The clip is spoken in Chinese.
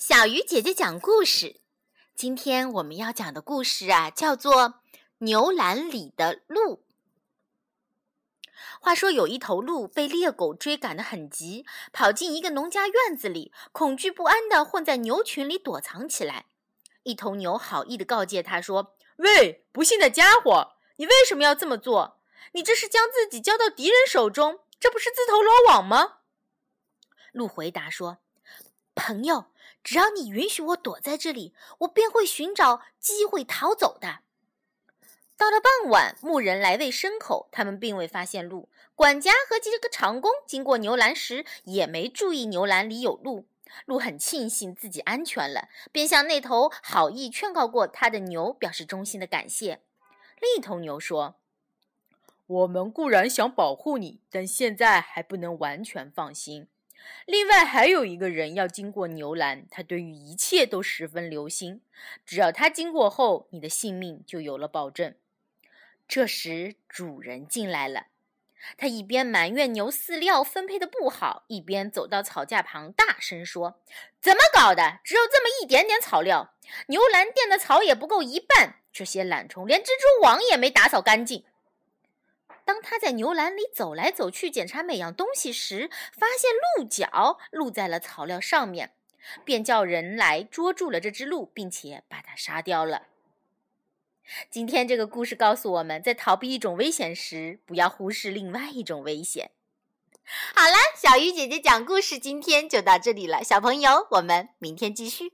小鱼姐姐讲故事。今天我们要讲的故事啊，叫做《牛栏里的鹿》。话说有一头鹿被猎狗追赶得很急，跑进一个农家院子里，恐惧不安地混在牛群里躲藏起来。一头牛好意地告诫他说：“喂，不幸的家伙，你为什么要这么做？你这是将自己交到敌人手中，这不是自投罗网吗？”鹿回答说。朋友，只要你允许我躲在这里，我便会寻找机会逃走的。到了傍晚，牧人来喂牲口，他们并未发现鹿。管家和几个长工经过牛栏时，也没注意牛栏里有鹿。鹿很庆幸自己安全了，便向那头好意劝告过他的牛表示衷心的感谢。另一头牛说：“我们固然想保护你，但现在还不能完全放心。”另外还有一个人要经过牛栏，他对于一切都十分留心。只要他经过后，你的性命就有了保证。这时主人进来了，他一边埋怨牛饲料分配的不好，一边走到草架旁，大声说：“怎么搞的？只有这么一点点草料，牛栏垫的草也不够一半。这些懒虫连蜘蛛网也没打扫干净。”当他在牛栏里走来走去检查每样东西时，发现鹿角露在了草料上面，便叫人来捉住了这只鹿，并且把它杀掉了。今天这个故事告诉我们在逃避一种危险时，不要忽视另外一种危险。好了，小鱼姐姐讲故事今天就到这里了，小朋友，我们明天继续。